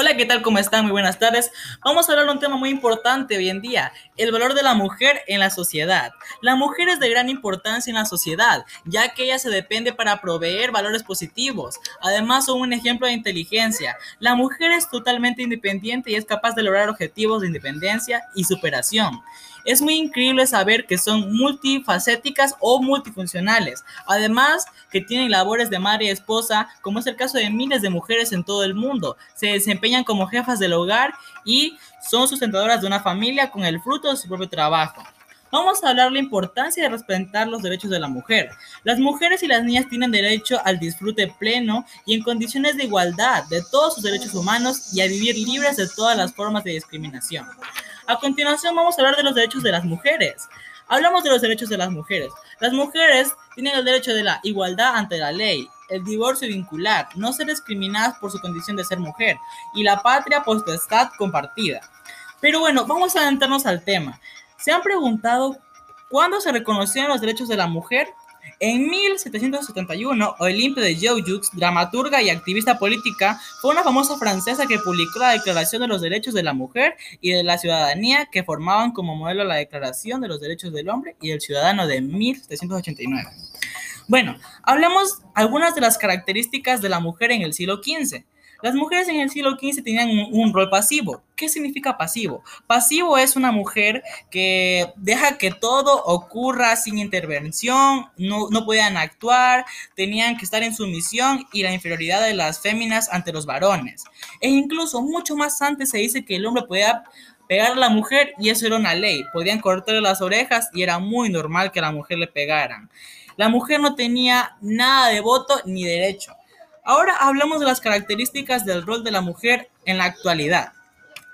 Hola, ¿qué tal? ¿Cómo están? Muy buenas tardes. Vamos a hablar de un tema muy importante hoy en día, el valor de la mujer en la sociedad. La mujer es de gran importancia en la sociedad, ya que ella se depende para proveer valores positivos. Además, son un ejemplo de inteligencia. La mujer es totalmente independiente y es capaz de lograr objetivos de independencia y superación. Es muy increíble saber que son multifacéticas o multifuncionales. Además, que tienen labores de madre y esposa, como es el caso de miles de mujeres en todo el mundo. Se desempeñan como jefas del hogar y son sustentadoras de una familia con el fruto de su propio trabajo. Vamos a hablar de la importancia de respetar los derechos de la mujer. Las mujeres y las niñas tienen derecho al disfrute pleno y en condiciones de igualdad de todos sus derechos humanos y a vivir libres de todas las formas de discriminación. A continuación vamos a hablar de los derechos de las mujeres. Hablamos de los derechos de las mujeres. Las mujeres tienen el derecho de la igualdad ante la ley, el divorcio vincular, no ser discriminadas por su condición de ser mujer y la patria potestad compartida. Pero bueno, vamos a adentrarnos al tema. ¿Se han preguntado cuándo se reconocieron los derechos de la mujer? En 1771, Olympe de Joujoux, dramaturga y activista política, fue una famosa francesa que publicó la Declaración de los Derechos de la Mujer y de la Ciudadanía que formaban como modelo la Declaración de los Derechos del Hombre y del Ciudadano de 1789. Bueno, hablemos algunas de las características de la mujer en el siglo XV. Las mujeres en el siglo XV tenían un, rol pasivo. ¿Qué significa pasivo? Pasivo es una mujer que deja que todo ocurra sin intervención, no, no podían actuar, tenían que estar en sumisión y la inferioridad de las féminas ante los varones. E incluso mucho más antes se dice que el hombre podía pegar a la mujer y eso era una ley. Podían cortarle las orejas y era muy normal que a la mujer le pegaran. La mujer no tenía nada de voto ni derecho. Ahora hablamos de las características del rol de la mujer en la actualidad.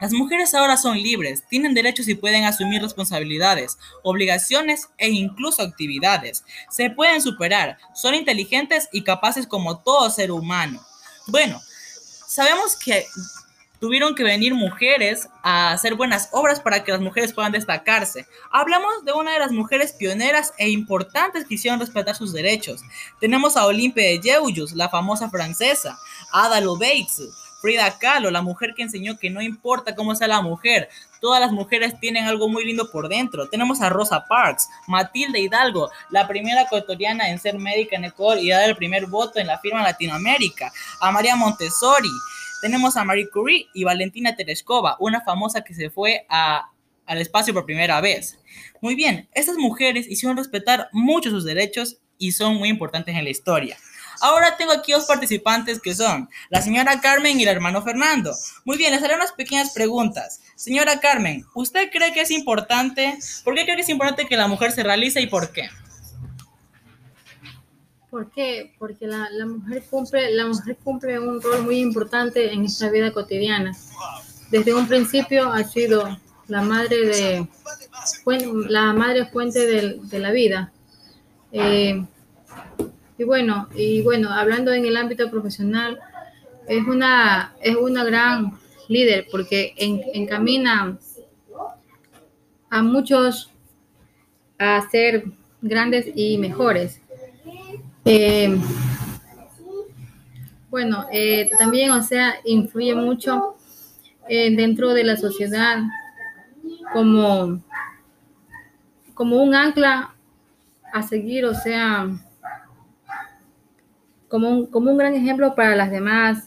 Las mujeres ahora son libres, tienen derechos y pueden asumir responsabilidades, obligaciones e incluso actividades. Se pueden superar, son inteligentes y capaces como todo ser humano. Bueno, sabemos que tuvieron que venir mujeres a hacer buenas obras para que las mujeres puedan destacarse. Hablamos de una de las mujeres pioneras e importantes que hicieron respetar sus derechos. Tenemos a Olympe de Joujoux, la famosa francesa, Ada Lovelace, Frida Kahlo, la mujer que enseñó que no importa cómo sea la mujer, todas las mujeres tienen algo muy lindo por dentro. Tenemos a Rosa Parks, Matilde Hidalgo, la primera ecuatoriana en ser médica en Ecuador y dar el primer voto en la firma Latinoamérica, a María Montessori, tenemos a Marie Curie y Valentina Tereshkova, una famosa que se fue al espacio por primera vez. Muy bien, estas mujeres hicieron respetar mucho sus derechos y son muy importantes en la historia. Ahora tengo aquí dos participantes que son la señora Carmen y el hermano Fernando. Muy bien, les haré unas pequeñas preguntas. Señora Carmen, ¿usted cree que es importante? ¿Por qué cree que es importante que la mujer se realice y por qué? ¿Por qué? Porque la, mujer cumple, la mujer cumple un rol muy importante en esta vida cotidiana. Desde un principio ha sido la madre de la madre fuente de, la vida. Eh, y bueno, y bueno, hablando en el ámbito profesional, es una, es una gran líder porque encamina a muchos a ser grandes y mejores. Eh, bueno, eh, también, o sea, influye mucho eh, dentro de la sociedad como, como un ancla a seguir, o sea, como un, como un gran ejemplo para las demás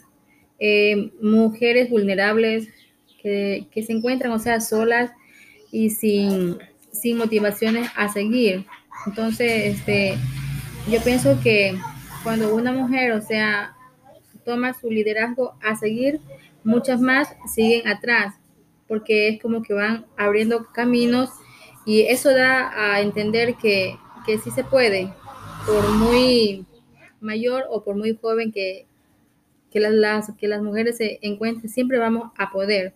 mujeres vulnerables que, que, se encuentran, o sea, solas y sin, sin motivaciones a seguir. Entonces, este, yo pienso que cuando una mujer, o sea, toma su liderazgo a seguir, muchas más siguen atrás, porque es como que van abriendo caminos y eso da a entender que, que sí se puede, por muy mayor o por muy joven que, que las, que las mujeres se encuentren, siempre vamos a poder.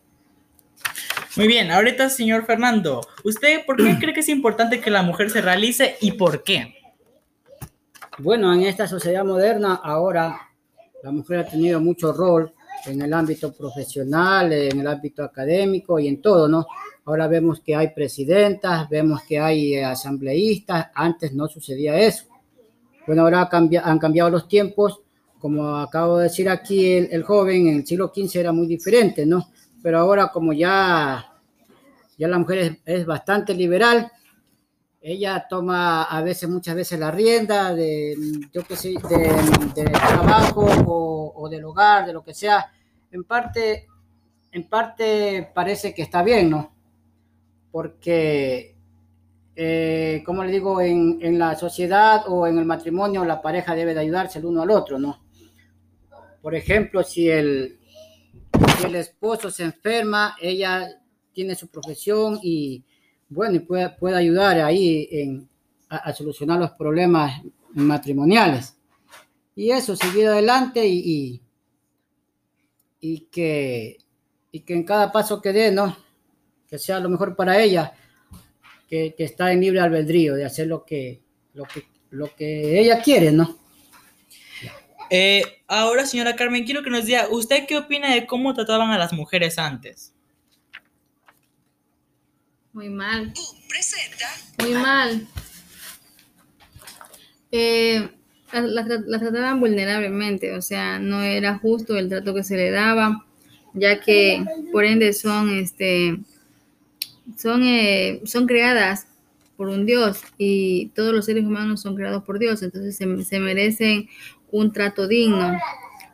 Muy bien, ahorita señor Fernando, ¿usted por qué cree que es importante que la mujer se realice y por qué? Bueno, en esta sociedad moderna ahora la mujer ha tenido mucho rol en el ámbito profesional, en el ámbito académico y en todo, ¿no? Ahora vemos que hay presidentas, vemos que hay eh, asambleístas, antes no sucedía eso. Bueno, ahora han cambiado los tiempos, como acabo de decir aquí, el, el joven en el siglo XV era muy diferente, ¿no? Pero ahora como ya, ya la mujer es, es bastante liberal, ella toma a veces, muchas veces la rienda de, yo qué sé, de, de trabajo o, o, del hogar, de lo que sea. En parte, en parte parece que está bien, ¿no? Porque, eh, como le digo, en, en, la sociedad o en el matrimonio la pareja debe de ayudarse el uno al otro, ¿no? Por ejemplo, si el, si el esposo se enferma, ella tiene su profesión y bueno, y puede, puede ayudar ahí en, a, a, solucionar los problemas matrimoniales. Y eso, seguir adelante y, y, que, y que en cada paso que dé, ¿no? Que sea lo mejor para ella, que, que está en libre albedrío de hacer lo que, lo que, lo que ella quiere, ¿no? Eh, ahora, señora Carmen, quiero que nos diga, ¿usted qué opina de cómo trataban a las mujeres antes? Muy mal. Muy mal. Eh, la, la, la, trataban vulnerablemente, o sea, no era justo el trato que se le daba, ya que por ende son, este, son, eh, son creadas por un Dios y todos los seres humanos son creados por Dios, entonces se, se merecen un trato digno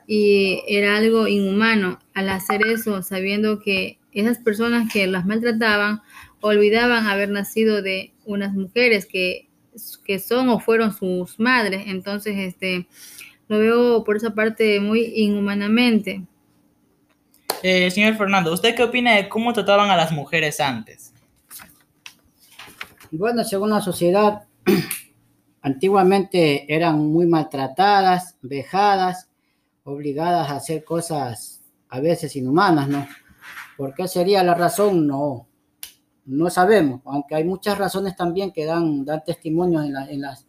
y era algo inhumano al hacer eso, sabiendo que esas personas que las maltrataban olvidaban haber nacido de unas mujeres que, que son o fueron sus madres. Entonces, este, lo veo por esa parte muy inhumanamente. Eh, señor Fernando, ¿usted qué opina de cómo trataban a las mujeres antes? Bueno, según la sociedad, antiguamente eran muy maltratadas, vejadas, obligadas a hacer cosas a veces inhumanas, ¿no? ¿Por qué sería la razón? No, no sabemos, aunque hay muchas razones también que dan, dan testimonio en la, en, las,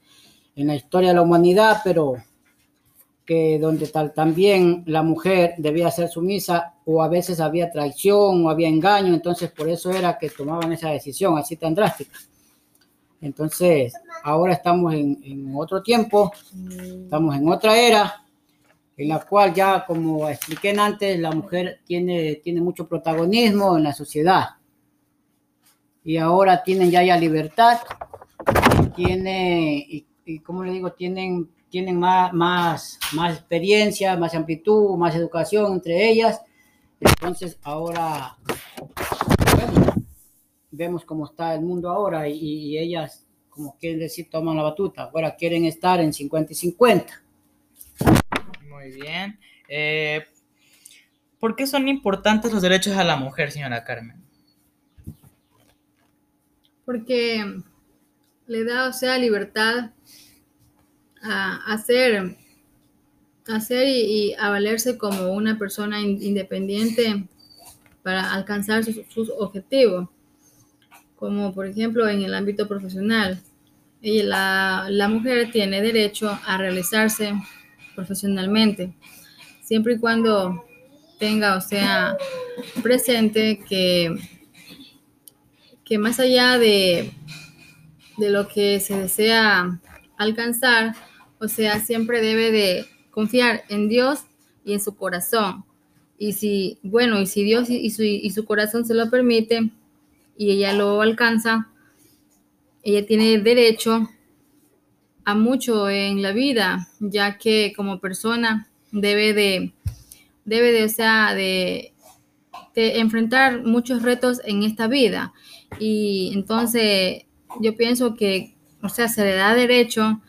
en la historia de la humanidad, pero que donde tal, también la mujer debía ser sumisa o a veces había traición o había engaño, entonces por eso era que tomaban esa decisión así tan drástica. Entonces, ahora estamos en, en otro tiempo, estamos en otra era, en la cual ya, como expliqué antes, la mujer tiene, tiene mucho protagonismo en la sociedad y ahora tienen ya ya libertad, tiene, y, y como le digo, tienen, tienen más, más, más experiencia, más amplitud, más educación entre ellas. Entonces ahora, bueno, vemos cómo está el mundo ahora y, y ellas, como quieren decir, toman la batuta. Ahora quieren estar en 50 y 50. Muy bien. Eh, ¿Por qué son importantes los derechos a la mujer, señora Carmen? Porque le da, o sea, libertad a hacer, hacer y, y a valerse como una persona in, independiente para alcanzar sus, sus, objetivos, como por ejemplo en el ámbito profesional. Y la, la mujer tiene derecho a realizarse profesionalmente, siempre y cuando tenga, o sea, presente que que más allá de, de lo que se desea alcanzar, o sea, siempre debe de confiar en Dios y en su corazón. Y si, bueno, y si Dios y su, y su corazón se lo permite y ella lo alcanza, ella tiene derecho a mucho en la vida, ya que como persona debe de, debe de, o sea, de, de enfrentar muchos retos en esta vida. Y entonces yo pienso que, o sea, se le da derecho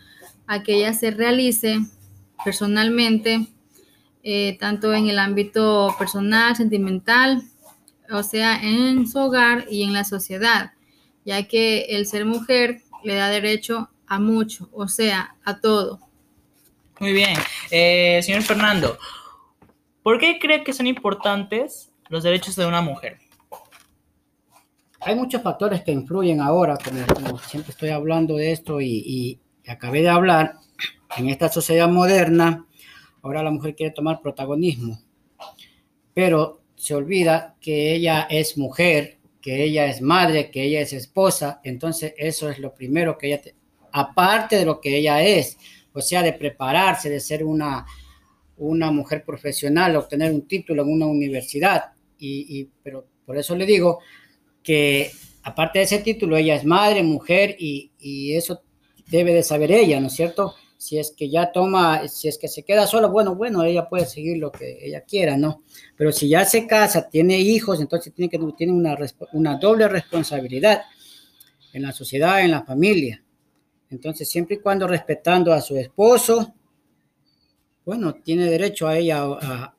a que ella se realice personalmente, eh, tanto en el ámbito personal, sentimental, o sea, en su hogar y en la sociedad, ya que el ser mujer le da derecho a mucho, o sea, a todo. Muy bien. Eh, señor Fernando, ¿por qué cree que son importantes los derechos de una mujer? Hay muchos factores que influyen ahora, como, como siempre estoy hablando de esto y, y, acabé de hablar, en esta sociedad moderna, ahora la mujer quiere tomar protagonismo, pero se olvida que ella es mujer, que ella es madre, que ella es esposa, entonces eso es lo primero que ella, te, aparte de lo que ella es, o sea, de prepararse, de ser una, una mujer profesional, obtener un título en una universidad. Y, y, pero por eso le digo que aparte de ese título, ella es madre, mujer y, y eso debe de saber ella, ¿no es cierto? Si es que ya toma, si es que se queda sola, bueno, bueno, ella puede seguir lo que ella quiera, ¿no? Pero si ya se casa, tiene hijos, entonces tiene, que, tiene una, una doble responsabilidad en la sociedad, en la familia. Entonces, siempre y cuando respetando a su esposo, bueno, tiene derecho a ella a,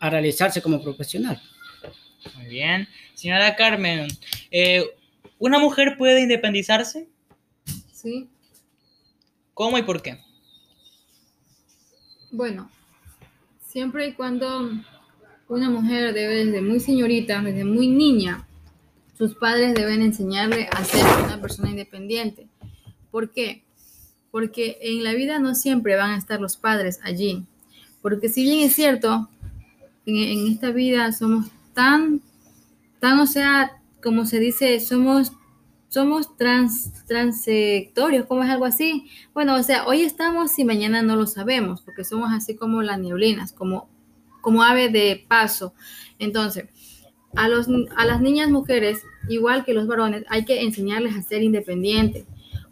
a realizarse como profesional. Muy bien. Señora Carmen, eh, ¿una mujer puede independizarse? Sí. ¿Cómo y por qué? Bueno, siempre y cuando una mujer debe desde muy señorita, desde muy niña, sus padres deben enseñarle a ser una persona independiente. ¿Por qué? Porque en la vida no siempre van a estar los padres allí. Porque si bien es cierto, en, en esta vida somos tan, tan, o sea, como se dice, somos somos trans, transectorios, ¿cómo es algo así? Bueno, o sea, hoy estamos y mañana no lo sabemos, porque somos así como las neblinas, como, como ave de paso. Entonces, a, los, a las niñas mujeres, igual que los varones, hay que enseñarles a ser independientes,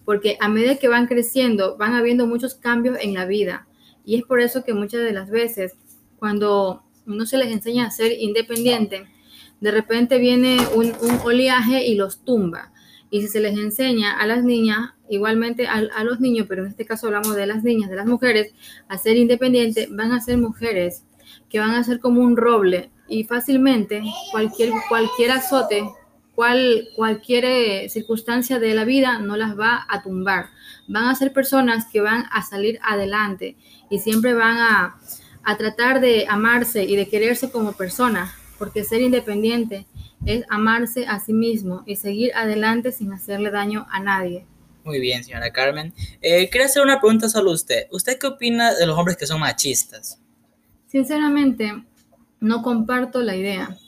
porque a medida que van creciendo, van habiendo muchos cambios en la vida. Y es por eso que muchas de las veces, cuando uno se les enseña a ser independiente, de repente viene un, oleaje y los tumba y si se les enseña a las niñas, igualmente a, a, los niños, pero en este caso hablamos de las niñas, de las mujeres, a ser independientes, van a ser mujeres que van a ser como un roble y fácilmente cualquier, cualquier azote, cual, cualquier circunstancia de la vida no las va a tumbar. Van a ser personas que van a salir adelante y siempre van a, a tratar de amarse y de quererse como personas, porque ser independiente es amarse a sí mismo y seguir adelante sin hacerle daño a nadie. Muy bien, señora Carmen. Eh, quería hacer una pregunta solo a usted. ¿Usted qué opina de los hombres que son machistas? Sinceramente, no comparto la idea,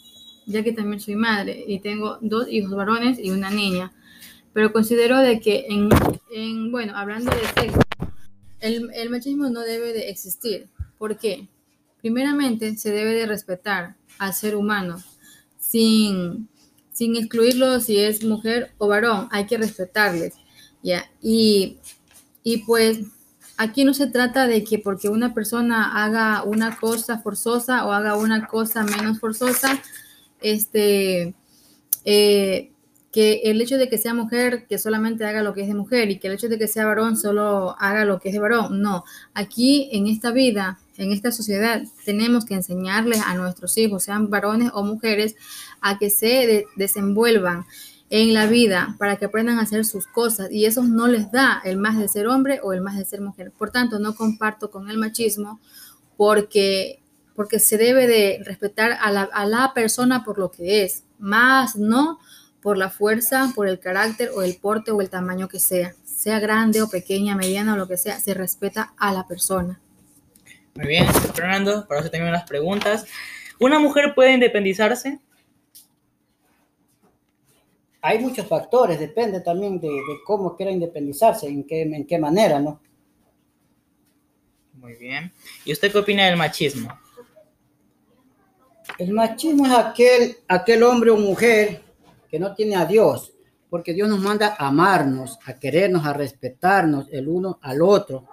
ya que también soy madre y tengo dos hijos varones y una niña. Pero considero de que, en, en bueno, hablando de sexo, el, el machismo no debe de existir. ¿Por qué? Primeramente, se debe de respetar al ser humano, sin, sin excluirlo si es mujer o varón, hay que respetarles, ¿ya? Y, y pues aquí no se trata de que porque una persona haga una cosa forzosa o haga una cosa menos forzosa, este, eh, que el hecho de que sea mujer, que solamente haga lo que es de mujer y que el hecho de que sea varón solo haga lo que es de varón. No, aquí en esta vida en esta sociedad tenemos que enseñarles a nuestros hijos, sean varones o mujeres, a que se de desenvuelvan en la vida para que aprendan a hacer sus cosas y eso no les da el más de ser hombre o el más de ser mujer. Por tanto, no comparto con el machismo porque, porque se debe de respetar a la, a la persona por lo que es, más no por la fuerza, por el carácter o el porte o el tamaño que sea, sea grande o pequeña, mediana o lo que sea, se respeta a la persona. Muy bien, Fernando, para eso también las preguntas. ¿Una mujer puede independizarse? Hay muchos factores, depende también de, de cómo quiera independizarse, en qué, en qué manera, ¿no? Muy bien. ¿Y usted qué opina del machismo? El machismo es aquel, aquel hombre o mujer que no tiene a Dios, porque Dios nos manda a amarnos, a querernos, a respetarnos el uno al otro.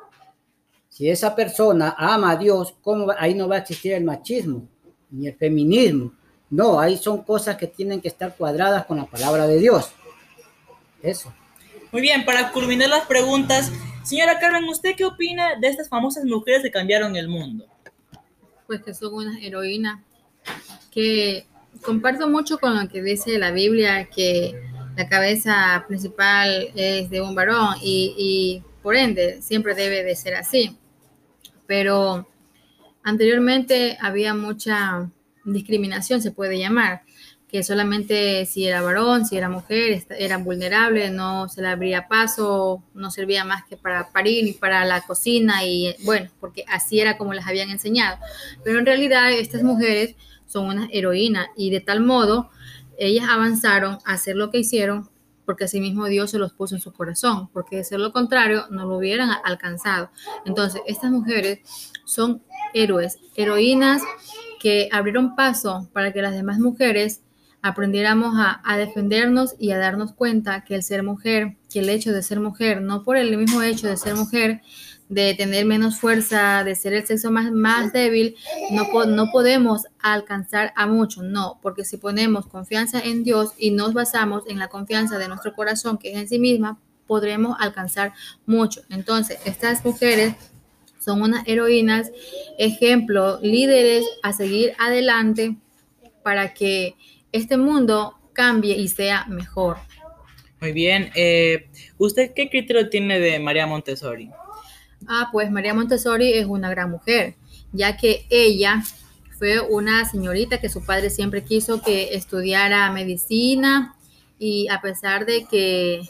Si esa persona ama a Dios, ¿cómo va? ahí no va a existir el machismo ni el feminismo? No, ahí son cosas que tienen que estar cuadradas con la palabra de Dios. Eso. Muy bien, para culminar las preguntas, señora Carmen, ¿usted qué opina de estas famosas mujeres que cambiaron el mundo? Pues que son unas heroínas, que comparto mucho con lo que dice la Biblia, que la cabeza principal es de un varón y, y por ende siempre debe de ser así pero anteriormente había mucha discriminación, se puede llamar, que solamente si era varón, si era mujer, era vulnerable, no se le abría paso, no servía más que para parir y para la cocina y bueno, porque así era como las habían enseñado. Pero en realidad estas mujeres son unas heroínas y de tal modo ellas avanzaron a hacer lo que hicieron porque asimismo Dios se los puso en su corazón, porque de ser lo contrario no lo hubieran alcanzado. Entonces, estas mujeres son héroes, heroínas que abrieron paso para que las demás mujeres aprendiéramos a, defendernos y a darnos cuenta que el ser mujer, que el hecho de ser mujer, no por el mismo hecho de ser mujer, de tener menos fuerza, de ser el sexo más, más débil, no, no podemos alcanzar a mucho, no, porque si ponemos confianza en Dios y nos basamos en la confianza de nuestro corazón, que es en sí misma, podremos alcanzar mucho. Entonces, estas mujeres son unas heroínas, ejemplo, líderes a seguir adelante para que este mundo cambie y sea mejor. Muy bien. Eh, ¿Usted qué criterio tiene de María Montessori? Ah, pues María Montessori es una gran mujer, ya que ella fue una señorita que su padre siempre quiso que estudiara medicina y a pesar de que,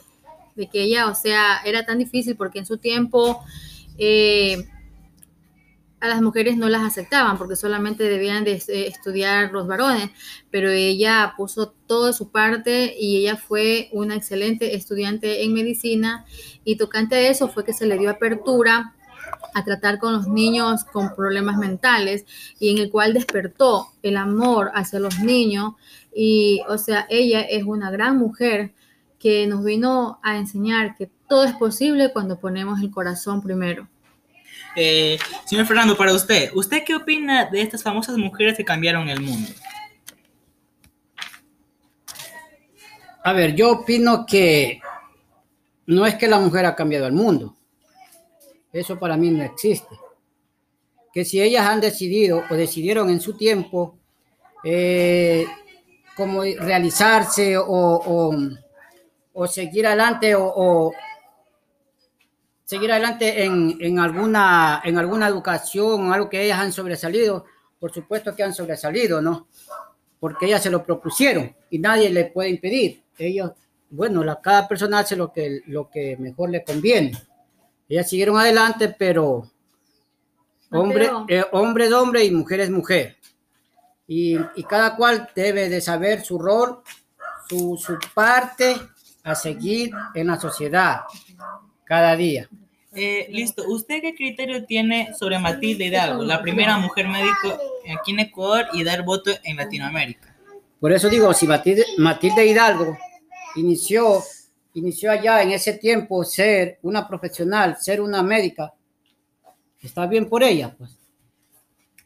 de que ella, o sea, era tan difícil porque en su tiempo eh, a las mujeres no las aceptaban porque solamente debían de estudiar los varones, pero ella puso toda su parte y ella fue una excelente estudiante en medicina y tocante a eso fue que se le dio apertura a tratar con los niños con problemas mentales y en el cual despertó el amor hacia los niños y o sea, ella es una gran mujer que nos vino a enseñar que todo es posible cuando ponemos el corazón primero. Eh, señor Fernando, para usted, ¿usted qué opina de estas famosas mujeres que cambiaron el mundo? A ver, yo opino que no es que la mujer ha cambiado el mundo. Eso para mí no existe. Que si ellas han decidido o decidieron en su tiempo eh, realizarse o, o, o, seguir adelante o, o seguir adelante en, en, alguna, en alguna educación, algo que ellas han sobresalido, por supuesto que han sobresalido, ¿no? Porque ellas se lo propusieron y nadie le puede impedir. Ellos, bueno, la, cada persona hace lo que, lo que mejor le conviene. Ellas siguieron adelante, pero hombre, eh, hombre es hombre y mujer es mujer. Y, y, cada cual debe de saber su rol, su, su parte a seguir en la sociedad cada día. Eh, listo. ¿Usted qué criterio tiene sobre Matilde Hidalgo, la primera mujer médico aquí en Ecuador y dar voto en Latinoamérica? Por eso digo, si Matilde, Matilde Hidalgo inició, inició allá en ese tiempo ser una profesional, ser una médica, está bien por ella, pues.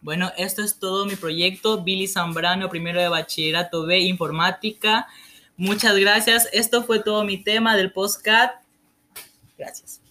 Bueno, esto es todo mi proyecto. Billy Zambrano, primero de bachillerato B, informática. Muchas gracias. Esto fue todo mi tema del postcat. Gracias.